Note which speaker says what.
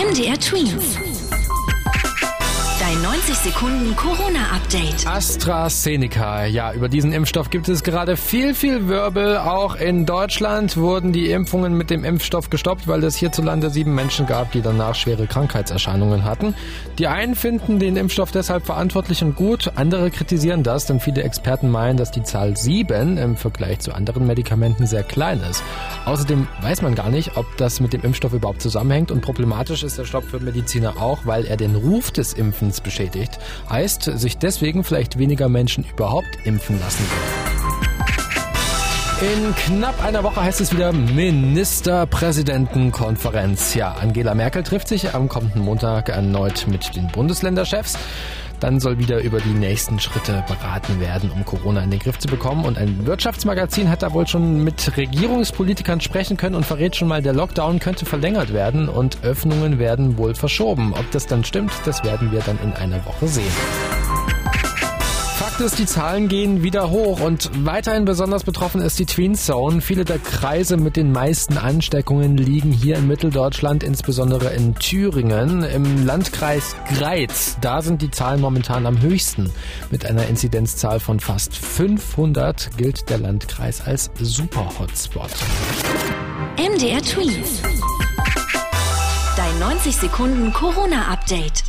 Speaker 1: MDR Twins. Dein 90 Sekunden Corona-Update.
Speaker 2: AstraZeneca. Ja, über diesen Impfstoff gibt es gerade viel, viel Wirbel. Auch in Deutschland wurden die Impfungen mit dem Impfstoff gestoppt, weil es hierzulande sieben Menschen gab, die danach schwere Krankheitserscheinungen hatten. Die einen finden den Impfstoff deshalb verantwortlich und gut, andere kritisieren das, denn viele Experten meinen, dass die Zahl sieben im Vergleich zu anderen Medikamenten sehr klein ist. Außerdem weiß man gar nicht, ob das mit dem Impfstoff überhaupt zusammenhängt und problematisch ist der Stopp für Mediziner auch, weil er den Ruf des Impfens beschädigt. Heißt, sich deswegen vielleicht weniger Menschen überhaupt impfen lassen In knapp einer Woche heißt es wieder Ministerpräsidentenkonferenz. Ja, Angela Merkel trifft sich am kommenden Montag erneut mit den Bundesländerchefs. Dann soll wieder über die nächsten Schritte beraten werden, um Corona in den Griff zu bekommen. Und ein Wirtschaftsmagazin hat da wohl schon mit Regierungspolitikern sprechen können und verrät schon mal, der Lockdown könnte verlängert werden und Öffnungen werden wohl verschoben. Ob das dann stimmt, das werden wir dann in einer Woche sehen. Fakt ist, die Zahlen gehen wieder hoch und weiterhin besonders betroffen ist die Tween Zone. Viele der Kreise mit den meisten Ansteckungen liegen hier in Mitteldeutschland, insbesondere in Thüringen. Im Landkreis Greiz, da sind die Zahlen momentan am höchsten. Mit einer Inzidenzzahl von fast 500 gilt der Landkreis als Super-Hotspot.
Speaker 1: MDR Tweet. Dein 90 Sekunden Corona-Update.